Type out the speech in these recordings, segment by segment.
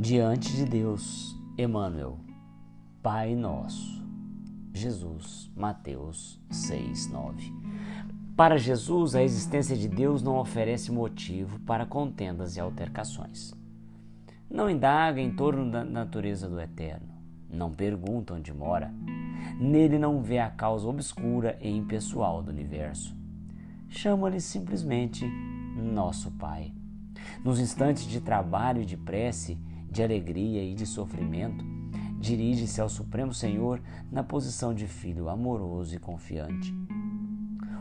diante de Deus, Emmanuel, Pai nosso. Jesus, Mateus 6, 9. Para Jesus, a existência de Deus não oferece motivo para contendas e altercações. Não indaga em torno da natureza do eterno, não pergunta onde mora. Nele não vê a causa obscura e impessoal do universo. Chama-lhe simplesmente Nosso Pai. Nos instantes de trabalho e de prece, de alegria e de sofrimento, dirige-se ao Supremo Senhor na posição de filho amoroso e confiante.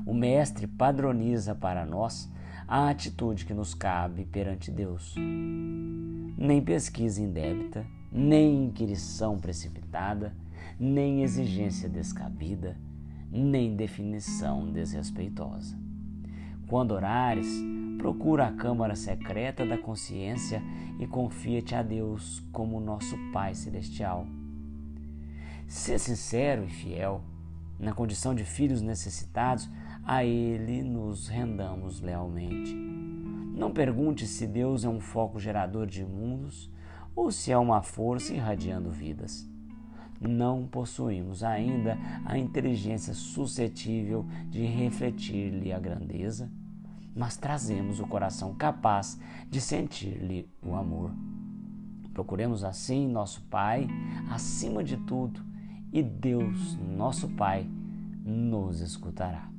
O Mestre padroniza para nós a atitude que nos cabe perante Deus. Nem pesquisa indébita, nem inquirição precipitada, nem exigência descabida, nem definição desrespeitosa. Quando orares, procura a câmara secreta da consciência e confia-te a Deus como nosso Pai Celestial. Ser sincero e fiel, na condição de filhos necessitados, a Ele nos rendamos lealmente. Não pergunte se Deus é um foco gerador de mundos ou se é uma força irradiando vidas. Não possuímos ainda a inteligência suscetível de refletir-lhe a grandeza mas trazemos o coração capaz de sentir-lhe o amor. Procuremos assim nosso Pai acima de tudo, e Deus, nosso Pai, nos escutará.